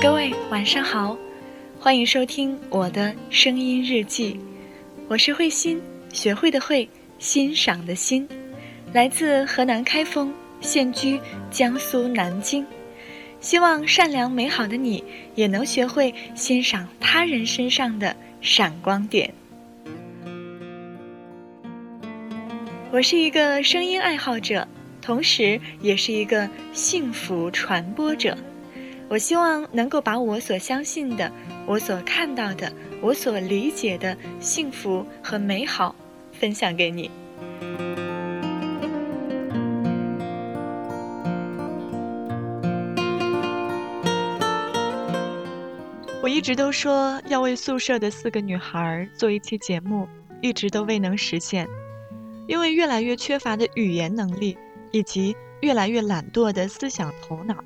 各位晚上好，欢迎收听我的声音日记，我是慧心，学会的会，欣赏的欣，来自河南开封，现居江苏南京，希望善良美好的你也能学会欣赏他人身上的闪光点。我是一个声音爱好者，同时也是一个幸福传播者。我希望能够把我所相信的、我所看到的、我所理解的幸福和美好分享给你。我一直都说要为宿舍的四个女孩做一期节目，一直都未能实现，因为越来越缺乏的语言能力，以及越来越懒惰的思想头脑。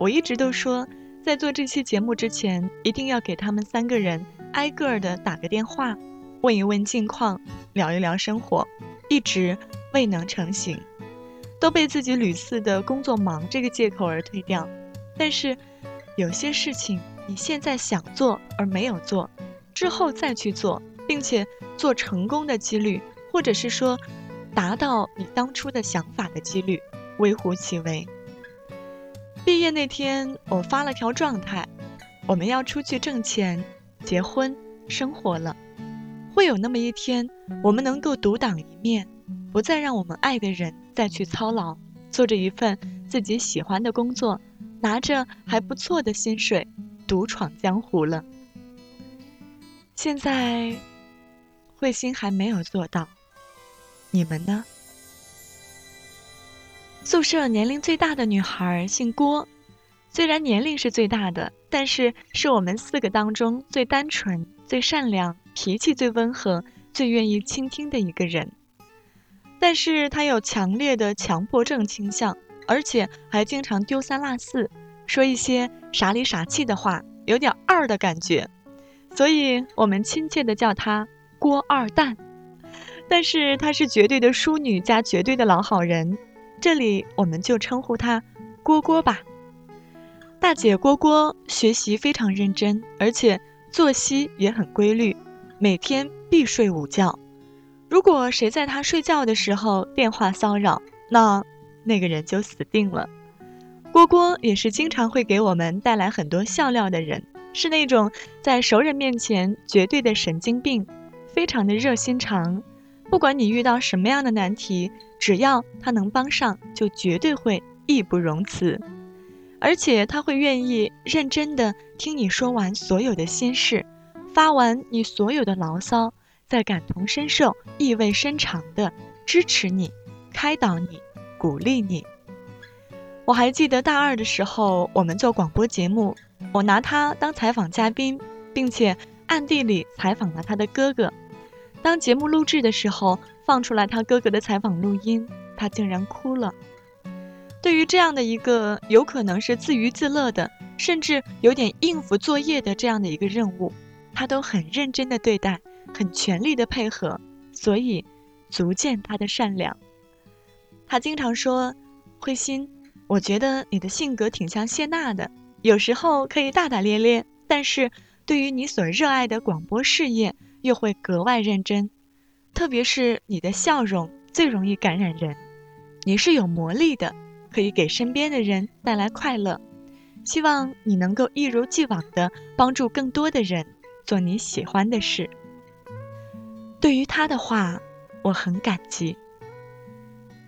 我一直都说，在做这期节目之前，一定要给他们三个人挨个的打个电话，问一问近况，聊一聊生活，一直未能成行，都被自己屡次的工作忙这个借口而推掉。但是，有些事情你现在想做而没有做，之后再去做，并且做成功的几率，或者是说，达到你当初的想法的几率，微乎其微。毕业那天，我发了条状态：我们要出去挣钱、结婚、生活了。会有那么一天，我们能够独当一面，不再让我们爱的人再去操劳，做着一份自己喜欢的工作，拿着还不错的薪水，独闯江湖了。现在，慧心还没有做到，你们呢？宿舍年龄最大的女孩姓郭，虽然年龄是最大的，但是是我们四个当中最单纯、最善良、脾气最温和、最愿意倾听的一个人。但是她有强烈的强迫症倾向，而且还经常丢三落四，说一些傻里傻气的话，有点二的感觉，所以我们亲切的叫她郭二蛋。但是她是绝对的淑女加绝对的老好人。这里我们就称呼她蝈蝈吧。大姐蝈蝈学习非常认真，而且作息也很规律，每天必睡午觉。如果谁在她睡觉的时候电话骚扰，那那个人就死定了。蝈蝈也是经常会给我们带来很多笑料的人，是那种在熟人面前绝对的神经病，非常的热心肠。不管你遇到什么样的难题。只要他能帮上，就绝对会义不容辞，而且他会愿意认真的听你说完所有的心事，发完你所有的牢骚，再感同身受、意味深长的支持你、开导你、鼓励你。我还记得大二的时候，我们做广播节目，我拿他当采访嘉宾，并且暗地里采访了他的哥哥。当节目录制的时候，放出来他哥哥的采访录音，他竟然哭了。对于这样的一个有可能是自娱自乐的，甚至有点应付作业的这样的一个任务，他都很认真的对待，很全力的配合，所以足见他的善良。他经常说：“慧心，我觉得你的性格挺像谢娜的，有时候可以大大咧咧，但是对于你所热爱的广播事业。”又会格外认真，特别是你的笑容最容易感染人，你是有魔力的，可以给身边的人带来快乐。希望你能够一如既往的帮助更多的人，做你喜欢的事。对于他的话，我很感激。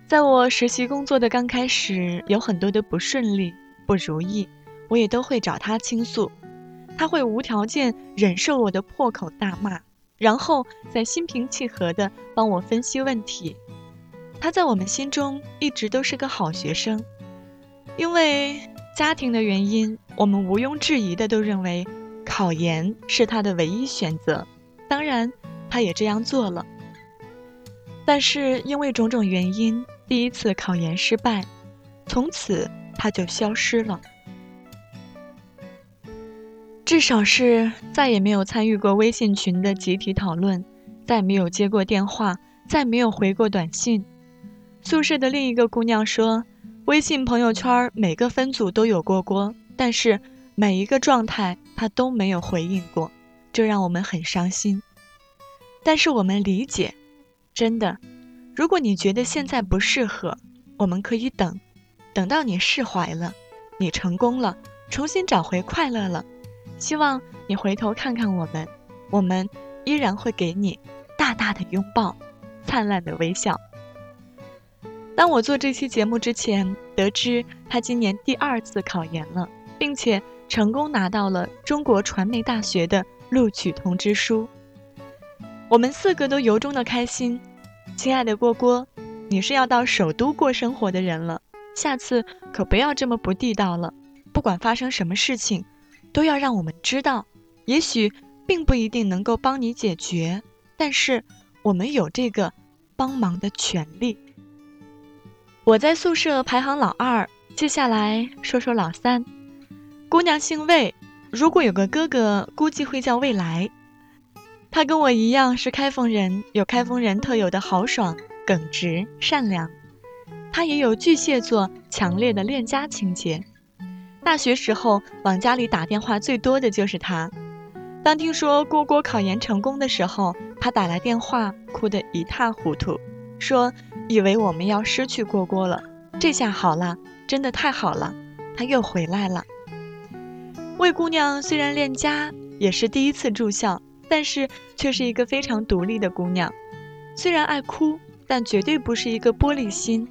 在我实习工作的刚开始，有很多的不顺利、不如意，我也都会找他倾诉，他会无条件忍受我的破口大骂。然后再心平气和地帮我分析问题，他在我们心中一直都是个好学生。因为家庭的原因，我们毋庸置疑的都认为考研是他的唯一选择。当然，他也这样做了。但是因为种种原因，第一次考研失败，从此他就消失了。至少是再也没有参与过微信群的集体讨论，再没有接过电话，再没有回过短信。宿舍的另一个姑娘说，微信朋友圈每个分组都有过锅，但是每一个状态她都没有回应过，这让我们很伤心。但是我们理解，真的，如果你觉得现在不适合，我们可以等，等到你释怀了，你成功了，重新找回快乐了，希望你回头看看我们，我们依然会给你大大的拥抱，灿烂的微笑。当我做这期节目之前，得知他今年第二次考研了，并且成功拿到了中国传媒大学的录取通知书，我们四个都由衷的开心。亲爱的郭郭，你是要到首都过生活的人了，下次可不要这么不地道了。不管发生什么事情，都要让我们知道。也许并不一定能够帮你解决，但是我们有这个帮忙的权利。我在宿舍排行老二，接下来说说老三。姑娘姓魏，如果有个哥哥，估计会叫未来。他跟我一样是开封人，有开封人特有的豪爽、耿直、善良。他也有巨蟹座强烈的恋家情节。大学时候往家里打电话最多的就是他。当听说郭郭考研成功的时候，他打来电话，哭得一塌糊涂，说。以为我们要失去郭郭了，这下好了，真的太好了，他又回来了。魏姑娘虽然恋家，也是第一次住校，但是却是一个非常独立的姑娘。虽然爱哭，但绝对不是一个玻璃心，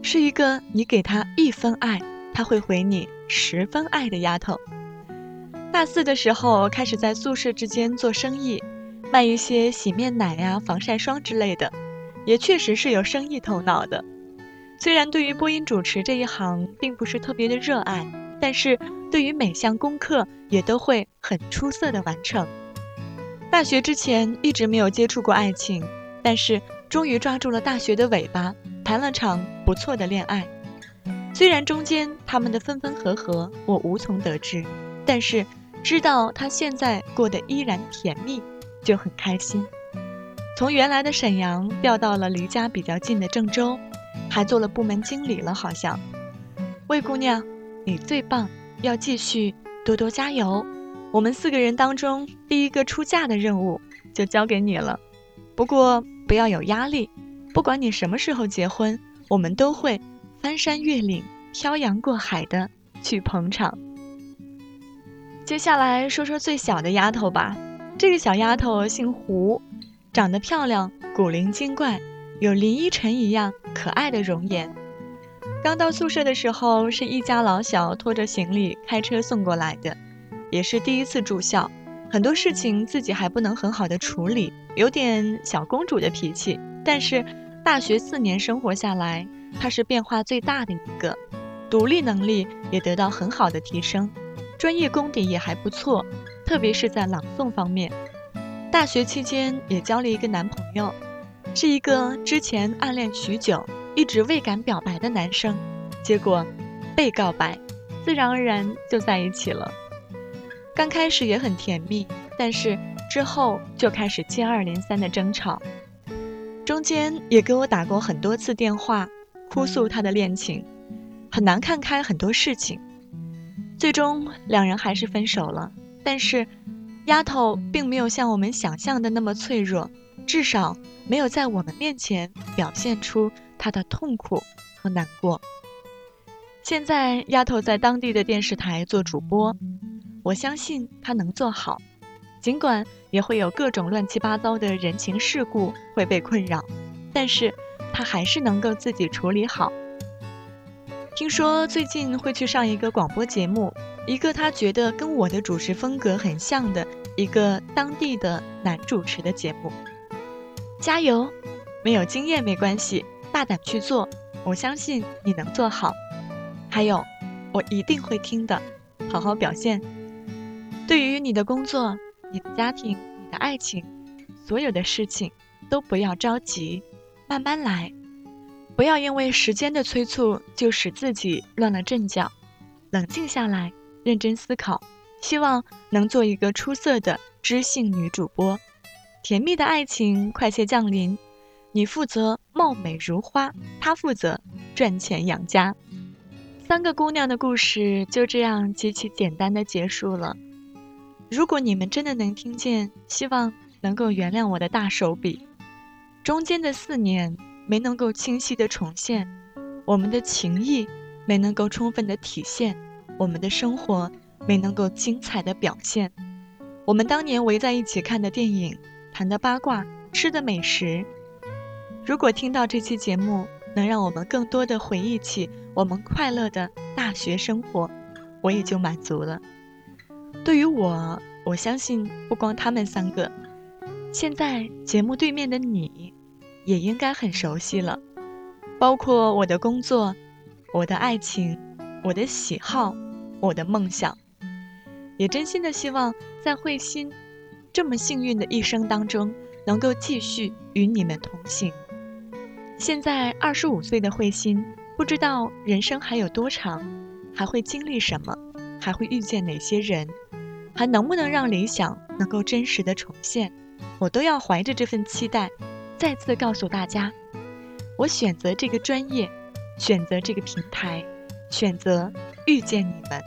是一个你给她一分爱，他会回你十分爱的丫头。大四的时候，开始在宿舍之间做生意，卖一些洗面奶呀、防晒霜之类的。也确实是有生意头脑的，虽然对于播音主持这一行并不是特别的热爱，但是对于每项功课也都会很出色的完成。大学之前一直没有接触过爱情，但是终于抓住了大学的尾巴，谈了场不错的恋爱。虽然中间他们的分分合合我无从得知，但是知道他现在过得依然甜蜜，就很开心。从原来的沈阳调到了离家比较近的郑州，还做了部门经理了，好像。魏姑娘，你最棒，要继续多多加油。我们四个人当中第一个出嫁的任务就交给你了。不过不要有压力，不管你什么时候结婚，我们都会翻山越岭、漂洋过海的去捧场。接下来说说最小的丫头吧，这个小丫头姓胡。长得漂亮，古灵精怪，有林依晨一样可爱的容颜。刚到宿舍的时候，是一家老小拖着行李开车送过来的，也是第一次住校，很多事情自己还不能很好的处理，有点小公主的脾气。但是大学四年生活下来，他是变化最大的一个，独立能力也得到很好的提升，专业功底也还不错，特别是在朗诵方面。大学期间也交了一个男朋友，是一个之前暗恋许久、一直未敢表白的男生，结果被告白，自然而然就在一起了。刚开始也很甜蜜，但是之后就开始接二连三的争吵，中间也给我打过很多次电话，哭诉他的恋情，很难看开很多事情，最终两人还是分手了。但是。丫头并没有像我们想象的那么脆弱，至少没有在我们面前表现出她的痛苦和难过。现在，丫头在当地的电视台做主播，我相信她能做好，尽管也会有各种乱七八糟的人情世故会被困扰，但是他还是能够自己处理好。听说最近会去上一个广播节目。一个他觉得跟我的主持风格很像的一个当地的男主持的节目，加油！没有经验没关系，大胆去做，我相信你能做好。还有，我一定会听的，好好表现。对于你的工作、你的家庭、你的爱情，所有的事情都不要着急，慢慢来，不要因为时间的催促就使自己乱了阵脚，冷静下来。认真思考，希望能做一个出色的知性女主播。甜蜜的爱情快些降临，你负责貌美如花，他负责赚钱养家。三个姑娘的故事就这样极其简单的结束了。如果你们真的能听见，希望能够原谅我的大手笔。中间的四年没能够清晰的重现，我们的情谊没能够充分的体现，我们的生活没能够精彩的表现。我们当年围在一起看的电影，谈的八卦，吃的美食。如果听到这期节目，能让我们更多的回忆起我们快乐的大学生活，我也就满足了。对于我，我相信不光他们三个，现在节目对面的你，也应该很熟悉了。包括我的工作、我的爱情、我的喜好、我的梦想，也真心的希望在慧心这么幸运的一生当中，能够继续与你们同行。现在二十五岁的慧心，不知道人生还有多长，还会经历什么，还会遇见哪些人，还能不能让理想能够真实的重现，我都要怀着这份期待，再次告诉大家，我选择这个专业，选择这个平台，选择遇见你们，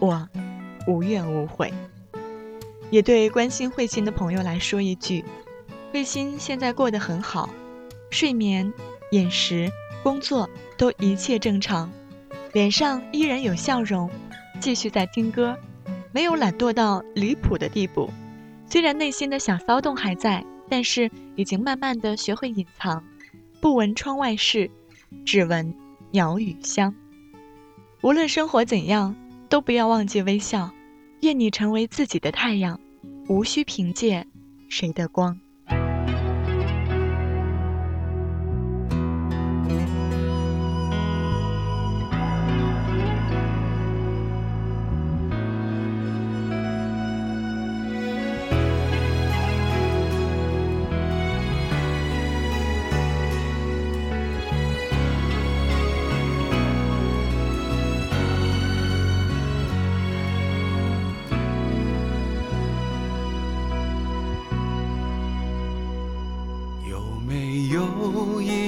我无怨无悔。也对关心慧心的朋友来说一句，慧心现在过得很好。睡眠、饮食、工作都一切正常，脸上依然有笑容，继续在听歌，没有懒惰到离谱的地步。虽然内心的小骚动还在，但是已经慢慢的学会隐藏，不闻窗外事，只闻鸟语香。无论生活怎样，都不要忘记微笑。愿你成为自己的太阳，无需凭借谁的光。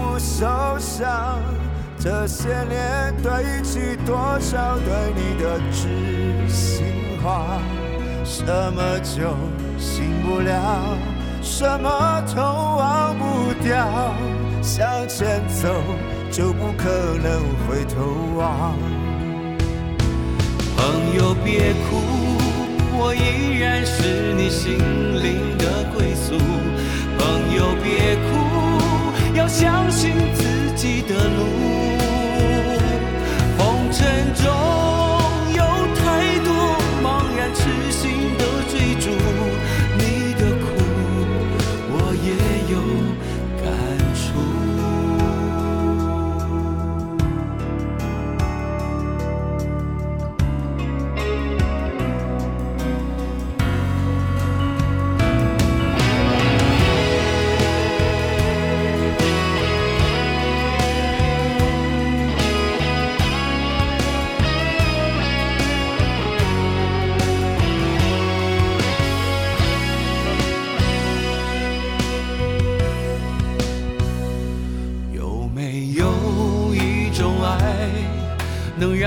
不受伤，这些年堆积多少对你的知心话？什么酒醒不了，什么痛忘不掉，向前走就不可能回头望。朋友别哭，我依然是你心灵的归宿。朋友别哭。要相信自己的路，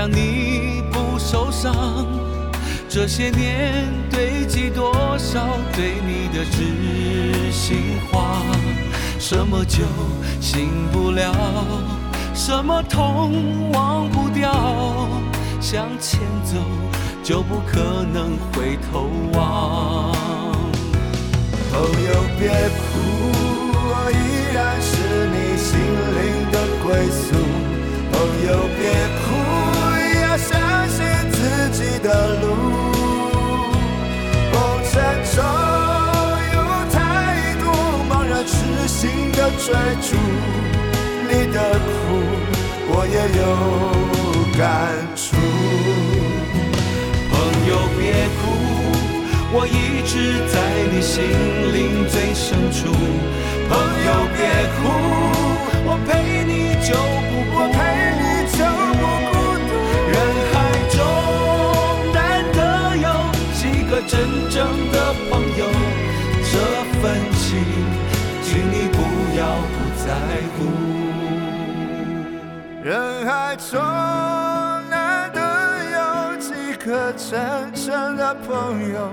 让你不受伤，这些年堆积多少对你的知心话？什么酒醒不了，什么痛忘不掉，向前走就不可能回头望。朋友别哭追逐你的苦我也有感触。朋友别哭我一直在你心灵最深处。的朋友，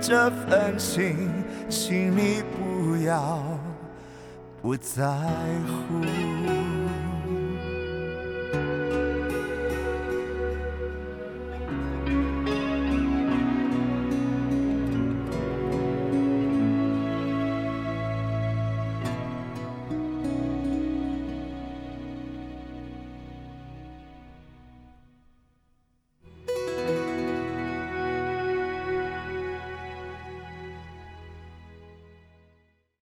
这份情，请你不要不在乎。